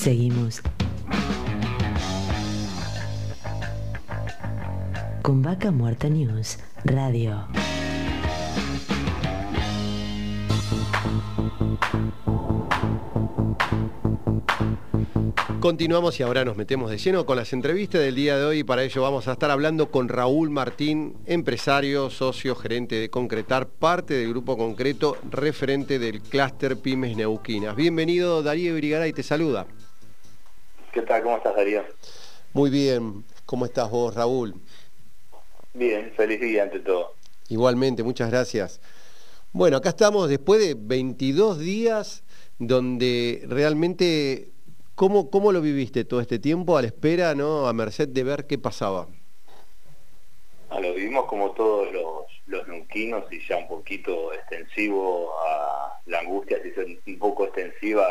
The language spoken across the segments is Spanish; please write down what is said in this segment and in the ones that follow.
Seguimos. Con Vaca Muerta News Radio. Continuamos y ahora nos metemos de lleno con las entrevistas del día de hoy para ello vamos a estar hablando con Raúl Martín, empresario, socio, gerente de Concretar, parte del grupo concreto, referente del clúster Pymes Neuquinas. Bienvenido Darío Brigaray, te saluda. ¿Qué tal? ¿Cómo estás Darío? Muy bien, ¿cómo estás vos Raúl? Bien, feliz día ante todo. Igualmente, muchas gracias. Bueno, acá estamos después de 22 días donde realmente ¿Cómo, ¿Cómo lo viviste todo este tiempo a la espera, ¿no? a merced de ver qué pasaba? Ah, lo vivimos como todos los, los nunquinos y ya un poquito extensivo a la angustia, si un poco extensiva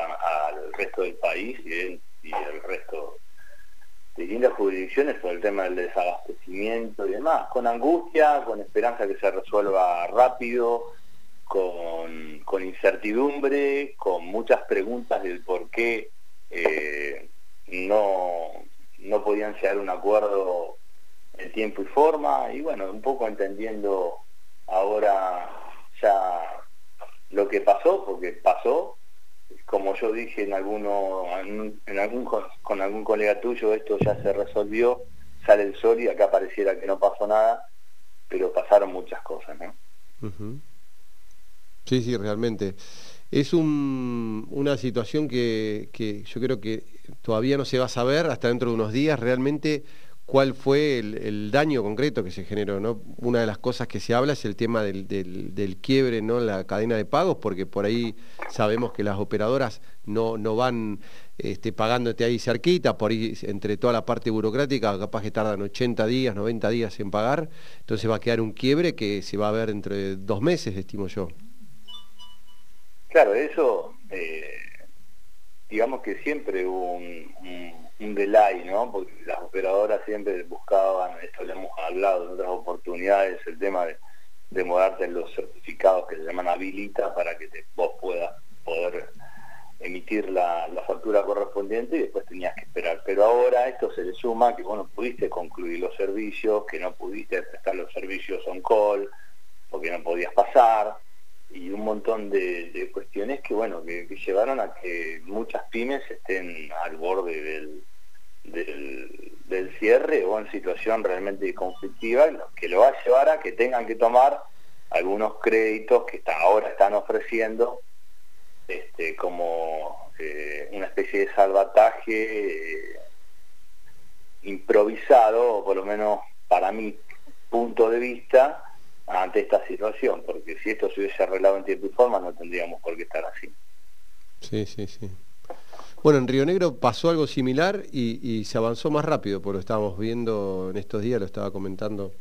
al resto del país y, y el resto de distintas jurisdicciones por el tema del desabastecimiento y demás, con angustia, con esperanza que se resuelva rápido, con, con incertidumbre, con muchas preguntas del por qué eh, no, no podían llegar a un acuerdo en tiempo y forma y bueno, un poco entendiendo ahora ya lo que pasó, porque pasó, como yo dije en alguno, en algún con algún colega tuyo, esto ya se resolvió, sale el sol y acá pareciera que no pasó nada, pero pasaron muchas cosas, ¿no? Sí, sí, realmente. Es una situación que, yo creo que todavía no se va a saber hasta dentro de unos días realmente cuál fue el, daño concreto que se generó. ¿no? Una de las cosas que se habla es el tema del, quiebre ¿no? en la cadena de pagos, porque por ahí sabemos que las operadoras no, no van este, pagándote ahí cerquita, por ahí entre toda la parte burocrática, capaz que tardan 80 días, 90 días en pagar, entonces va a quedar un quiebre que se va a ver entre dos meses, estimo yo. Claro, eso, eh, digamos que siempre hubo un, delay, ¿no? Porque las operadoras siempre buscaban, esto lo hemos hablado en otras oportunidades, el tema de demorarte en los certificados que se llaman habilita para que vos puedas poder emitir la, factura correspondiente y después tenías que esperar. Pero ahora esto se le suma que vos no pudiste concluir los servicios, que no pudiste prestar los servicios on call, porque no podías pasar, y un montón de, cuestiones que bueno que, llevaron a que muchas pymes estén al borde del, del, cierre o en situación realmente conflictiva que lo va a llevar a que tengan que tomar algunos créditos que ahora están ofreciendo este, como eh, una especie de salvataje eh, improvisado o por lo menos para mi punto de vista ante esta situación, porque si esto se hubiese arreglado en tiempo y forma no tendríamos por qué estar así. Sí, sí, sí. Bueno, en Río Negro pasó algo similar y, se avanzó más rápido, porque lo estábamos viendo en estos días, lo estaba comentando,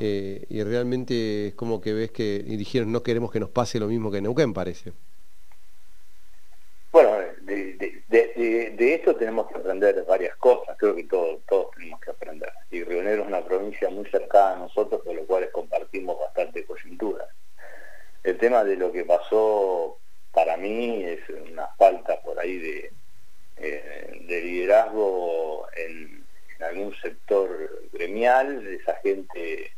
eh, y realmente es como que ves que, y dijeron, no queremos que nos pase lo mismo que en Neuquén, parece. Bueno, de, esto tenemos que aprender varias cosas, creo que todos, todos tenemos que aprender. Y Río Negro es una provincia muy cercana a nosotros, con lo cual compartimos bastante coyunturas. El tema de lo que pasó para mí es una falta por ahí de, eh, de liderazgo en, algún sector gremial, de esa gente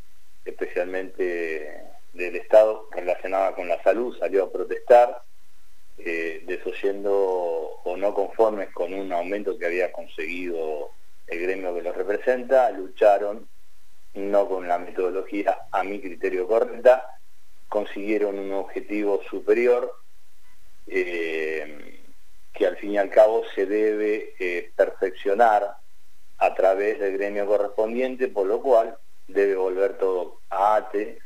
especialmente del Estado relacionada con la salud, salió a protestar, eh, desoyendo o no conformes con un aumento que había conseguido el gremio que los representa, lucharon no con la metodología a mi criterio correcta, consiguieron un objetivo superior eh, que al fin y al cabo se debe eh, perfeccionar a través del gremio correspondiente, por lo cual debe volver todo a ATE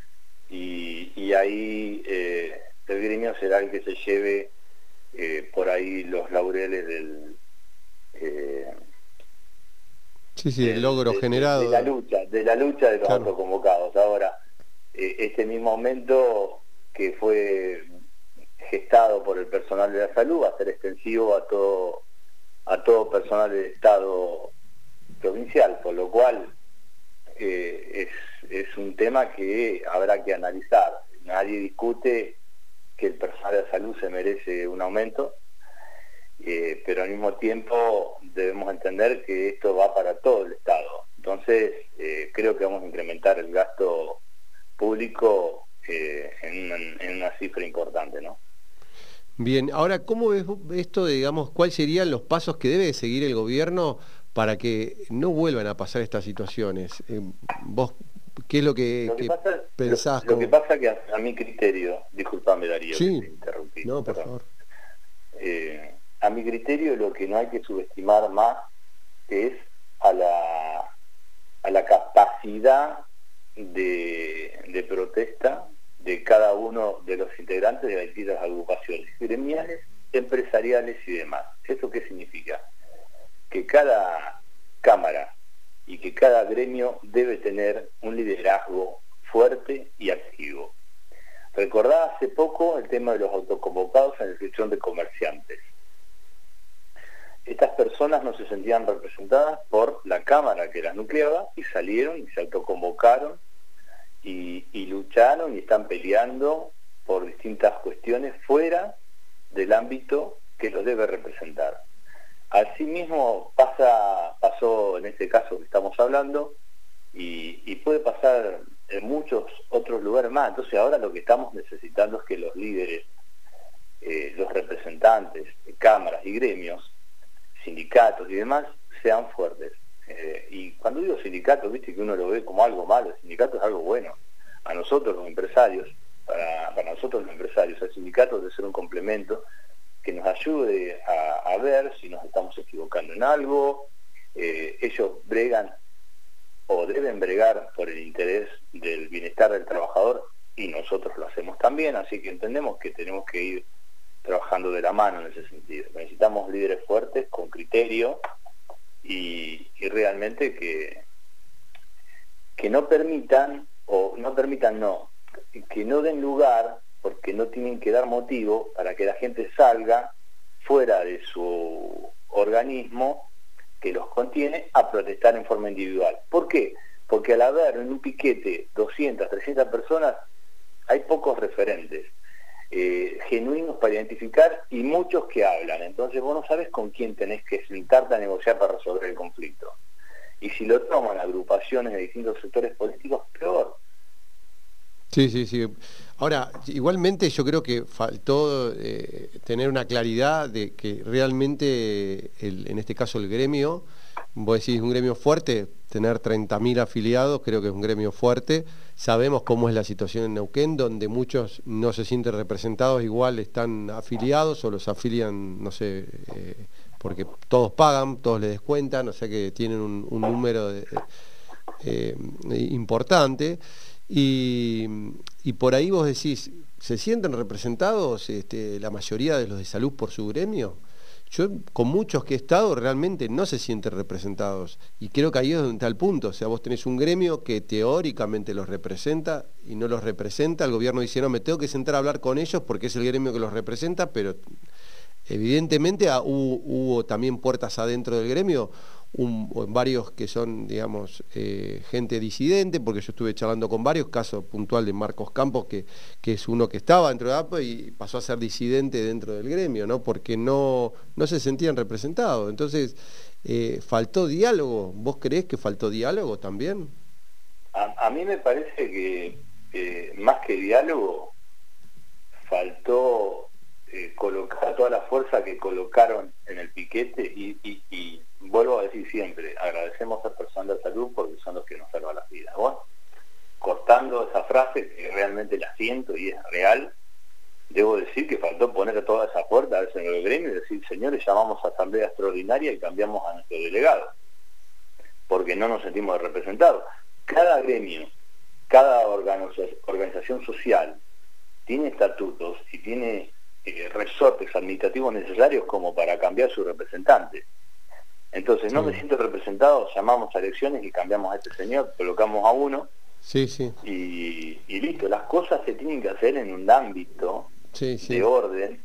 y, ahí eh, el gremio será el que se lleve por ahí los laureles del Sí, sí, el logro generado. De la lucha, de la lucha de los autoconvocados. Ahora, eh, este mismo aumento que fue gestado por el personal de la salud va a ser extensivo a todo a todo personal del Estado provincial, por lo cual eh, es, es un tema que habrá que analizar. Nadie discute que el personal de salud se merece un aumento, eh, pero al mismo tiempo debemos entender que esto va para todo el Estado. Entonces, eh, creo que vamos a incrementar el gasto público en una, cifra importante, ¿no? Bien, ahora, ¿cómo ves esto, digamos, cuáles serían los pasos que debe seguir el gobierno para que no vuelvan a pasar estas situaciones? ¿Vos qué es lo que, pensás? Lo, que pasa que a, mi criterio, disculpame Darío, sí. No, por favor a mi criterio lo que no hay que subestimar más es a la, a la capacidad de, protesta de cada uno de los integrantes de las distintas agrupaciones gremiales, empresariales y demás. ¿Eso qué significa? Que cada cámara y que cada gremio debe tener un liderazgo fuerte y activo. Recordaba hace poco el tema de los autoconvocados en la inscripción de comerciantes estas personas no se sentían representadas por la Cámara que las nucleaba y salieron y se autoconvocaron y, y lucharon y están peleando por distintas cuestiones fuera del ámbito que los debe representar. Asimismo pasa, pasó en este caso que estamos hablando y, puede pasar en muchos otros lugares más. Entonces ahora lo que estamos necesitando es que los líderes, eh, los representantes de cámaras y gremios sindicatos y demás sean fuertes. Eh, y cuando digo sindicatos, viste que uno lo ve como algo malo, el sindicato es algo bueno. A nosotros los empresarios, para, nosotros los empresarios, el sindicato debe ser un complemento que nos ayude a, ver si nos estamos equivocando en algo. Eh, ellos bregan o deben bregar por el interés del bienestar del trabajador y nosotros lo hacemos también, así que entendemos que tenemos que ir trabajando de la mano en ese sentido. Necesitamos líderes fuertes, con criterio y, realmente que, que no permitan, o no permitan no, que no den lugar, porque no tienen que dar motivo para que la gente salga fuera de su organismo que los contiene a protestar en forma individual. ¿Por qué? Porque al haber en un piquete 200, 300 personas, hay pocos referentes. Eh, genuinos para identificar y muchos que hablan. Entonces vos no sabes con quién tenés que sentarte a negociar para resolver el conflicto. Y si lo toman agrupaciones de distintos sectores políticos, peor. Sí, sí, sí. Ahora, igualmente yo creo que faltó eh, tener una claridad de que realmente, en este caso el gremio, vos decís un gremio fuerte, tener 30.000 afiliados, creo que es un gremio fuerte. Sabemos cómo es la situación en Neuquén, donde muchos no se sienten representados, igual están afiliados o los afilian, no sé, eh, porque todos pagan, todos les descuentan, o sea que tienen un, número eh, importante. Y, por ahí vos decís, ¿se sienten representados este, la mayoría de los de salud por su gremio? Yo con muchos que he estado realmente no se sienten representados. Y creo que ahí es donde está el punto, o sea, vos tenés un gremio que teóricamente los representa y no los representa, el gobierno dice, no, me tengo que sentar a hablar con ellos porque es el gremio que los representa, pero evidentemente ah, hubo también puertas adentro del gremio varios que son, digamos, eh, gente disidente, porque yo estuve charlando con varios, casos puntual de Marcos Campos, que, que es uno que estaba dentro de APO y pasó a ser disidente dentro del gremio, ¿no? Porque no, no se sentían representados. Entonces, eh, ¿faltó diálogo? ¿Vos creés que faltó diálogo también? A, mí me parece que más que diálogo, faltó eh, colocar toda la fuerza que colocaron en el piquete y, decir siempre, agradecemos a personas de salud porque son los que nos salvan las vidas. Bueno, cortando esa frase que realmente la siento y es real, debo decir que faltó poner a toda esa puerta al señor gremio y decir, señores, llamamos a asamblea extraordinaria y cambiamos a nuestro delegado, porque no nos sentimos representados. Cada gremio, cada organización social tiene estatutos y tiene eh, resortes administrativos necesarios como para cambiar su representante. Entonces, no me siento representado, llamamos a elecciones y cambiamos a este señor, colocamos a uno. Sí, sí. Y, listo, las cosas se tienen que hacer en un ámbito de orden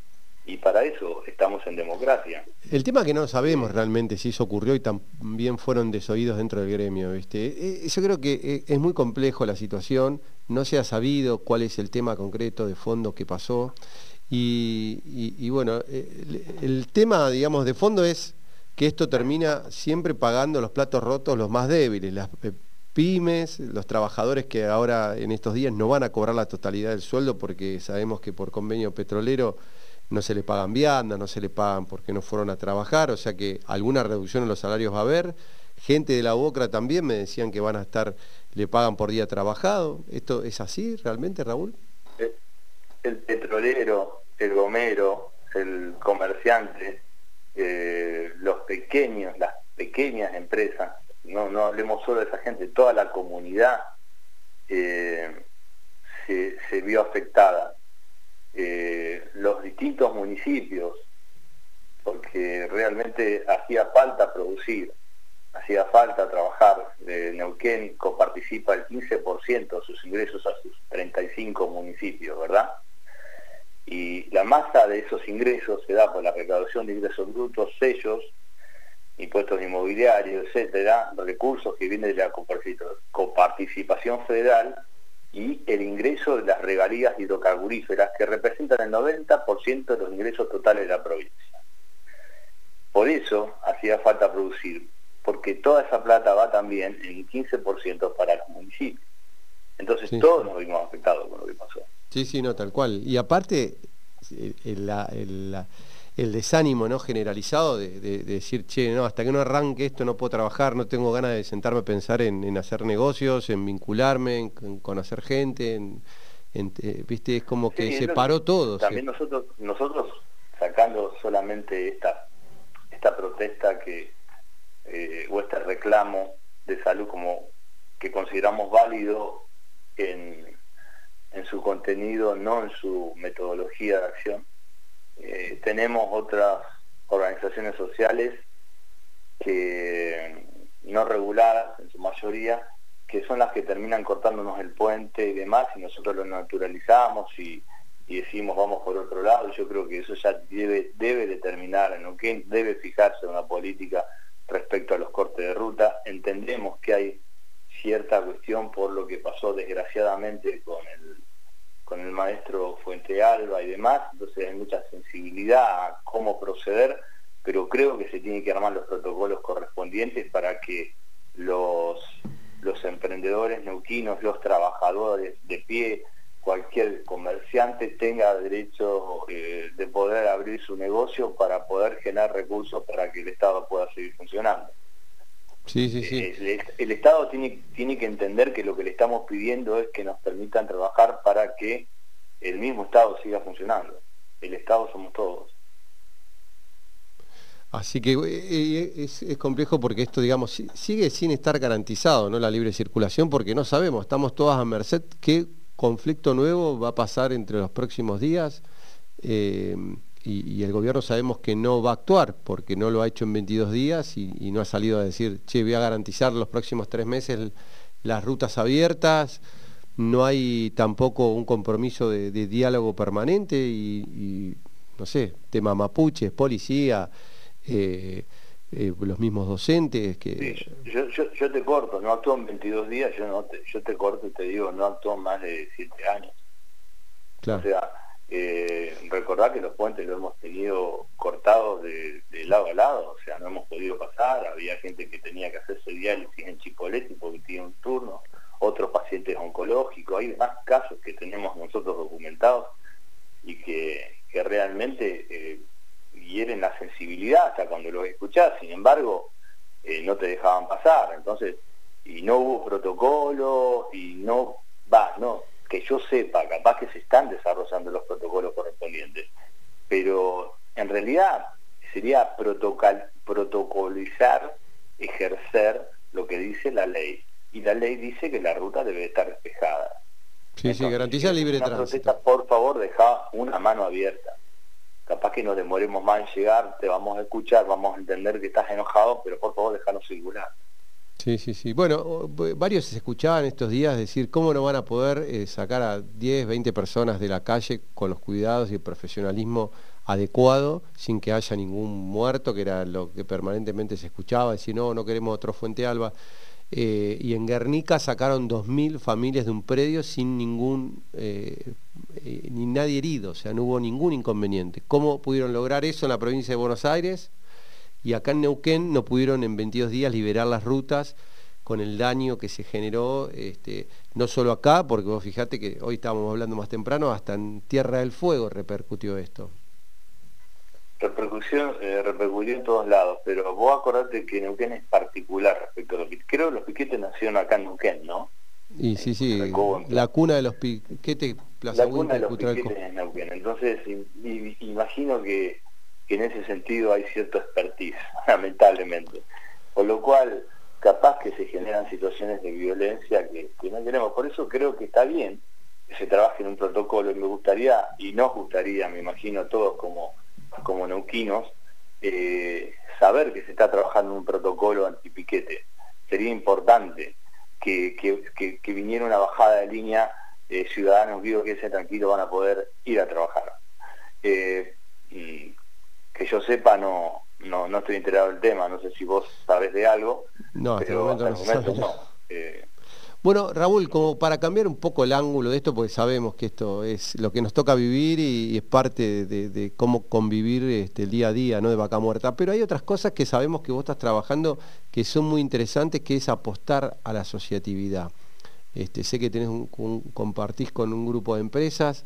y para eso estamos en democracia. El tema que no sabemos realmente si eso ocurrió y también fueron desoídos dentro del gremio, ¿viste? Eh, yo creo que eh, es muy complejo la situación, no se ha sabido cuál es el tema concreto de fondo que pasó Y, bueno, el, tema, digamos, de fondo es que esto termina siempre pagando los platos rotos los más débiles, las eh, pymes, los trabajadores que ahora en estos días no van a cobrar la totalidad del sueldo porque sabemos que por convenio petrolero no se le pagan viandas, no se le pagan porque no fueron a trabajar, o sea que alguna reducción en los salarios va a haber. Gente de la UOCRA también me decían que van a estar, le pagan por día trabajado. ¿Esto es así realmente, Raúl? El, petrolero, el gomero, el comerciante, eh, pequeños, las pequeñas empresas, no, no hablemos solo de esa gente, toda la comunidad eh, se, vio afectada. Eh, los distintos municipios, porque realmente hacía falta producir, hacía falta trabajar. Neuquén coparticipa el 15% de sus ingresos a sus 35 municipios, ¿verdad? Y la masa de esos ingresos se da por la recaudación de ingresos brutos, sellos, impuestos inmobiliarios, etcétera, recursos que vienen de la coparticipación federal y el ingreso de las regalías hidrocarburíferas que representan el 90% de los ingresos totales de la provincia. Por eso hacía falta producir, porque toda esa plata va también en 15% para los municipios. Entonces todos nos vimos afectados con lo que pasó. Sí, sí, no, tal cual. Y aparte, el, el, desánimo no generalizado de, decir, che, no, hasta que no arranque esto no puedo trabajar, no tengo ganas de sentarme a pensar en, hacer negocios, en vincularme, en, conocer gente, en, eh, viste, es como que se paró todo. También nosotros, nosotros sacando solamente esta, esta protesta que, eh, o este reclamo de salud como que consideramos válido en, en su contenido, no en su metodología de acción. Eh, tenemos otras organizaciones sociales que no reguladas en su mayoría, que son las que terminan cortándonos el puente y demás, y nosotros lo naturalizamos y, decimos vamos por otro lado. Yo creo que eso ya debe, debe determinar en que debe fijarse una política respecto a los cortes de ruta. Entendemos que hay cierta cuestión por lo que pasó desgraciadamente con el con el maestro Fuente Alba y demás, entonces hay mucha sensibilidad a cómo proceder, pero creo que se tienen que armar los protocolos correspondientes para que los, emprendedores neuquinos, los trabajadores de pie, cualquier comerciante tenga derecho eh, de poder abrir su negocio para poder generar recursos para que el Estado pueda seguir funcionando. Sí, sí, sí. Eh, el, Estado tiene, tiene que entender que lo que le estamos pidiendo es que nos permitan trabajar para que el mismo Estado siga funcionando. El Estado somos todos. Así que eh, eh, es, es, complejo porque esto, digamos, sigue sin estar garantizado, ¿no? La libre circulación, porque no sabemos, estamos todas a merced qué conflicto nuevo va a pasar entre los próximos días y, el gobierno sabemos que no va a actuar porque no lo ha hecho en 22 días y, no ha salido a decir, che, voy a garantizar los próximos tres meses las rutas abiertas, no hay tampoco un compromiso de, diálogo permanente y, no sé, tema mapuches, policía, eh, eh, los mismos docentes que... yo, te corto, no actuó en 22 días, yo, no te, yo te corto y te digo, no actuó más de 7 años. Claro. O sea, eh, recordar que los puentes lo hemos tenido cortados de, lado a lado, o sea, no hemos podido pasar, había gente que tenía que hacerse diálisis en Chipoleti porque tiene un turno, otros pacientes oncológicos, hay más casos que tenemos nosotros documentados y que, realmente eh, hieren la sensibilidad hasta cuando los escuchás, sin embargo, eh, no te dejaban pasar, entonces, y no hubo protocolo, y no, va, no, que yo sepa, capaz que se están desarrollando los protocolos correspondientes, pero en realidad sería protocolizar, ejercer lo que dice la ley. Y la ley dice que la ruta debe estar despejada. Sí, sí, garantiza libre tránsito. por favor, deja una mano abierta. Capaz que nos demoremos más en llegar, te vamos a escuchar, vamos a entender que estás enojado, pero por favor, déjanos circular. Sí, sí, sí. Bueno, varios se escuchaban estos días decir cómo no van a poder eh, sacar a 10, 20 personas de la calle con los cuidados y el profesionalismo adecuado sin que haya ningún muerto, que era lo que permanentemente se escuchaba, decir no, no queremos otro Fuente Alba. eh, y en Guernica sacaron 2.000 familias de un predio sin ningún, eh, ni nadie herido, o sea, no hubo ningún inconveniente. ¿Cómo pudieron lograr eso en la provincia de Buenos Aires? Y acá en Neuquén no pudieron en 22 días liberar las rutas con el daño que se generó, este, no solo acá, porque vos fijate que hoy estábamos hablando más temprano, hasta en Tierra del Fuego repercutió esto. Repercusión, eh, repercutió en todos lados, pero vos acordate que Neuquén es particular respecto a los piquetes. Creo que los piquetes nacieron acá en Neuquén, ¿no? Y sí, sí, la cuna de los piquetes, Plaza La cuna de los piquetes en Neuquén. Entonces, imagino que, que en ese sentido hay cierto expertise, lamentablemente. Por lo cual, capaz que se generan situaciones de violencia que, no queremos. Por eso creo que está bien que se trabaje en un protocolo y me gustaría, y nos gustaría, me imagino todos como, como neuquinos, eh, saber que se está trabajando en un protocolo antipiquete. Sería importante que, que, viniera una bajada de línea, eh, ciudadanos vivos que ese tranquilo van a poder ir a trabajar. Eh, que yo sepa no, no, no estoy enterado del tema, no sé si vos sabes de algo. No, pero hasta el momento no. Eh. Bueno, Raúl, como para cambiar un poco el ángulo de esto, porque sabemos que esto es lo que nos toca vivir y, es parte de, cómo convivir este, el día a día, ¿no? De vaca muerta. Pero hay otras cosas que sabemos que vos estás trabajando que son muy interesantes, que es apostar a la asociatividad. Este, sé que tenés un, compartís con un grupo de empresas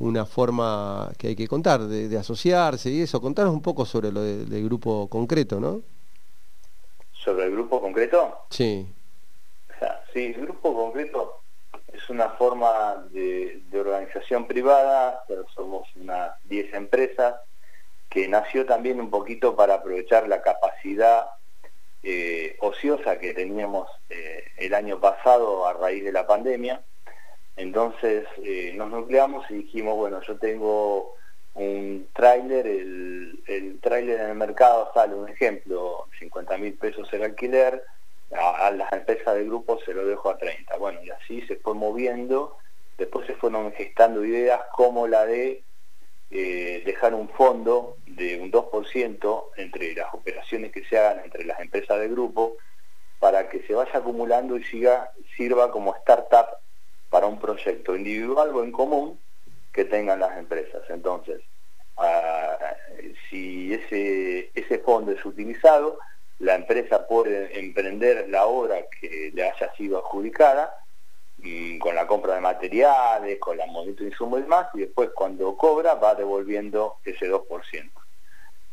una forma que hay que contar, de, asociarse y eso. Contanos un poco sobre lo del grupo concreto, ¿no? ¿Sobre el grupo concreto? Sí. O sea, sí, el grupo concreto es una forma de, organización privada, pero somos unas 10 empresas, que nació también un poquito para aprovechar la capacidad eh, ociosa que teníamos eh, el año pasado a raíz de la pandemia entonces eh, nos nucleamos y dijimos, bueno, yo tengo un tráiler, el, el tráiler en el mercado sale, un ejemplo, 50 mil pesos el alquiler, a, las empresas del grupo se lo dejo a 30. Bueno, y así se fue moviendo, después se fueron gestando ideas como la de eh, dejar un fondo de un 2% entre las operaciones que se hagan entre las empresas del grupo para que se vaya acumulando y siga, sirva como startup para un proyecto individual o en común que tengan las empresas. Entonces, ah, si ese, ese fondo es utilizado, la empresa puede emprender la obra que le haya sido adjudicada mm, con la compra de materiales, con la moneda de insumos y demás, y después cuando cobra va devolviendo ese 2%.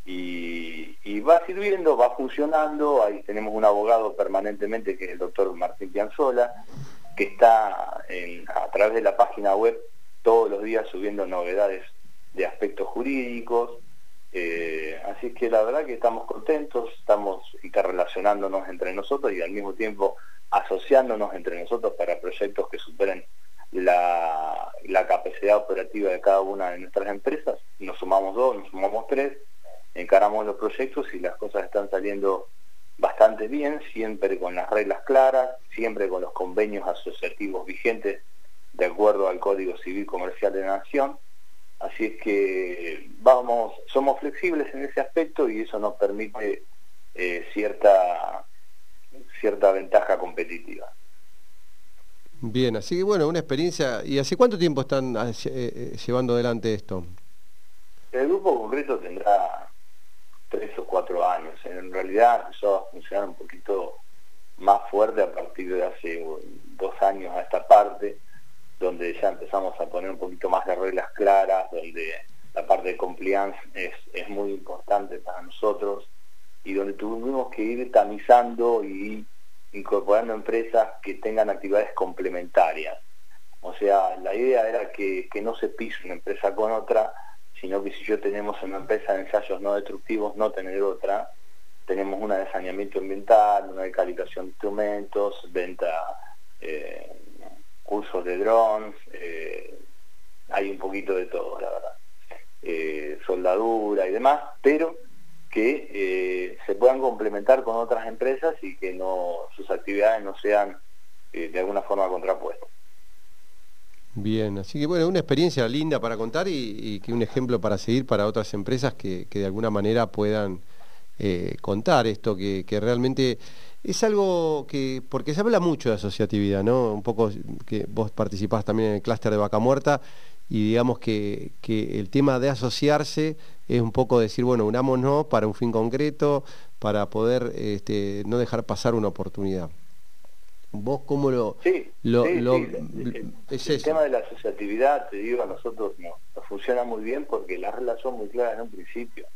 Y, y, va sirviendo, va funcionando, ahí tenemos un abogado permanentemente que es el doctor Martín Pianzola, que está a través de la página web todos los días subiendo novedades de aspectos jurídicos. Eh, así que la verdad que estamos contentos, estamos interrelacionándonos entre nosotros y al mismo tiempo asociándonos entre nosotros para proyectos que superen la, la capacidad operativa de cada una de nuestras empresas. Nos sumamos dos, nos sumamos tres, encaramos los proyectos y las cosas están saliendo bastante bien, siempre con las reglas claras, siempre con los convenios asociativos vigentes de acuerdo al Código Civil Comercial de la Nación. Así es que vamos, somos flexibles en ese aspecto y eso nos permite eh, cierta, cierta ventaja competitiva. Bien, así que bueno, una experiencia. ¿Y hace cuánto tiempo están eh, eh, llevando adelante esto? El grupo concreto tendrá tres o cuatro años. En realidad empezó a funcionar un poquito más fuerte a partir de hace dos años a esta parte, donde ya empezamos a poner un poquito más de reglas claras, donde la parte de compliance es, muy importante para nosotros y donde tuvimos que ir tamizando y incorporando empresas que tengan actividades complementarias. O sea, la idea era que, que no se pise una empresa con otra, sino que si yo tenemos una empresa de ensayos no destructivos, no tener otra, tenemos una de saneamiento ambiental, una de calibración de instrumentos, venta, eh, cursos de drones, eh, hay un poquito de todo, la verdad. Eh, soldadura y demás, pero que se puedan complementar con otras empresas y que no sus actividades no sean de alguna forma contrapuestas. Bien, así que bueno, una experiencia linda para contar y, que un ejemplo para seguir para otras empresas que, de alguna manera puedan eh, contar esto, que, realmente es algo que, porque se habla mucho de asociatividad, ¿no? Un poco que vos participás también en el clúster de Vaca Muerta y digamos que, el tema de asociarse es un poco decir, bueno, unámonos para un fin concreto, para poder este, no dejar pasar una oportunidad. ¿Vos cómo lo...? Sí, lo, el, tema de la asociatividad, te digo, a nosotros no, nos funciona muy bien porque las reglas son muy claras en un principio.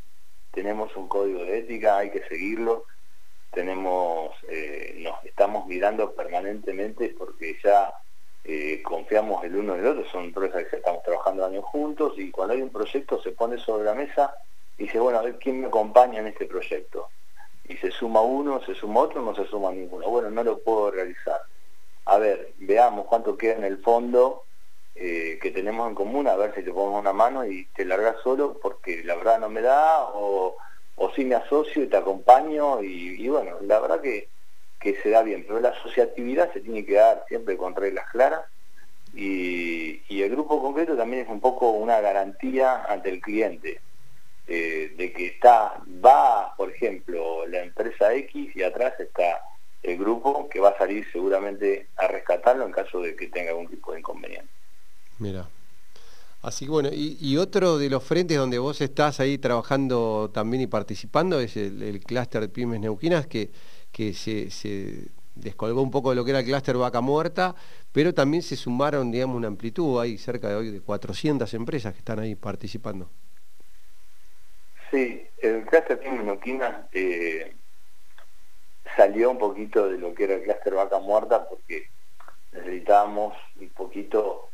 Tenemos un código de ética, hay que seguirlo, tenemos, eh, nos estamos mirando permanentemente porque ya eh, confiamos el uno en el otro, son empresas que estamos trabajando años juntos y cuando hay un proyecto se pone sobre la mesa y dice, bueno, a ver quién me acompaña en este proyecto. Y se suma uno, se suma otro, no se suma ninguno. Bueno, no lo puedo realizar. A ver, veamos cuánto queda en el fondo eh, que tenemos en común, a ver si te pongo una mano y te largas solo porque la verdad no me da, o, o si me asocio y te acompaño, y bueno, la verdad que que se da bien, pero la asociatividad se tiene que dar siempre con reglas claras y, el grupo concreto también es un poco una garantía ante el cliente eh, de que está, va, por ejemplo, la empresa X y atrás está el grupo que va a salir seguramente a rescatarlo en caso de que tenga algún tipo de inconveniente. Mira. Así que bueno, y, otro de los frentes donde vos estás ahí trabajando también y participando es el, el clúster de pymes neuquinas que que se, descolgó un poco de lo que era el clúster Vaca Muerta, pero también se sumaron, digamos, una amplitud, hay cerca de hoy de 400 empresas que están ahí participando. Sí, el clúster Pinoquina eh, salió un poquito de lo que era el clúster Vaca Muerta porque necesitábamos un poquito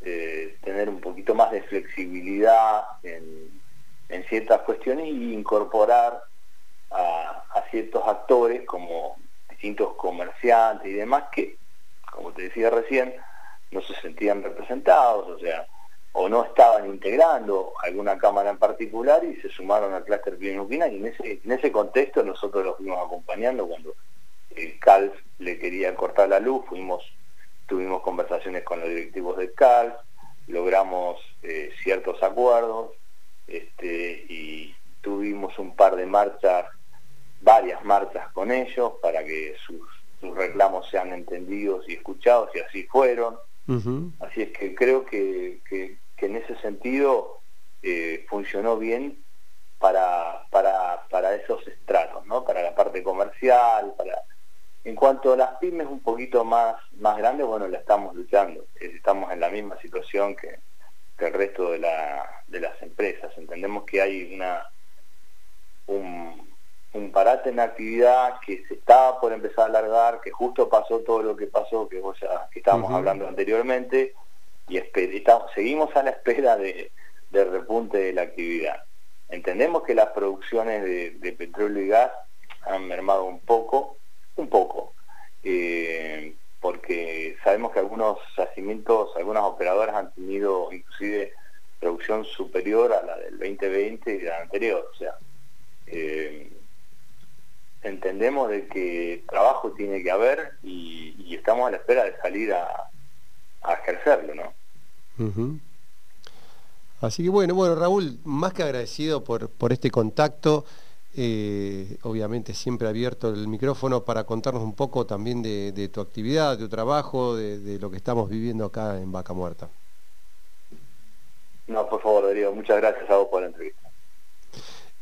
eh, tener un poquito más de flexibilidad en, ciertas cuestiones y incorporar a, ciertos actores como distintos comerciantes y demás que, como te decía recién, no se sentían representados, o sea, o no estaban integrando alguna cámara en particular y se sumaron al clúster Clinuquina y en ese, en ese contexto nosotros los fuimos acompañando cuando el CALF le quería cortar la luz, fuimos, tuvimos conversaciones con los directivos del CALF, logramos eh, ciertos acuerdos este, y tuvimos un par de marchas varias marchas con ellos para que sus, reclamos sean entendidos y escuchados y así fueron. Así es que creo que, en ese sentido eh, funcionó bien para, para, para esos estratos, ¿no? para la parte comercial, para... En cuanto a las pymes un poquito más, más grandes, bueno, la estamos luchando. Estamos en la misma situación que, que el resto de, la, de las empresas. Entendemos que hay una un, un parate en la actividad que se estaba por empezar a alargar, que justo pasó todo lo que pasó, que vos ya que estábamos hablando anteriormente, y estamos, seguimos a la espera de, del repunte de la actividad. Entendemos que las producciones de, petróleo y gas han mermado un poco, un poco, eh, porque sabemos que algunos yacimientos, algunas operadoras han tenido inclusive producción superior a la del 2020 y la anterior, o sea, eh, entendemos de que trabajo tiene que haber y, estamos a la espera de salir a, ejercerlo, ¿no? Así que bueno, bueno, Raúl, más que agradecido por, por este contacto, eh, obviamente siempre abierto el micrófono para contarnos un poco también de, tu actividad, de tu trabajo, de, lo que estamos viviendo acá en Vaca Muerta. No, por favor, Darío, muchas gracias a vos por la entrevista.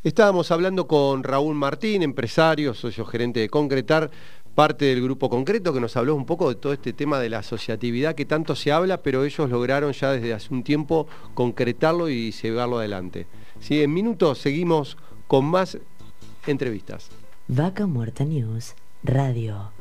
Estábamos hablando con Raúl Martín, empresario, socio gerente de Concretar, parte del grupo concreto, que nos habló un poco de todo este tema de la asociatividad que tanto se habla, pero ellos lograron ya desde hace un tiempo concretarlo y llevarlo adelante. Sí, en minutos seguimos con más entrevistas. Vaca Muerta News Radio.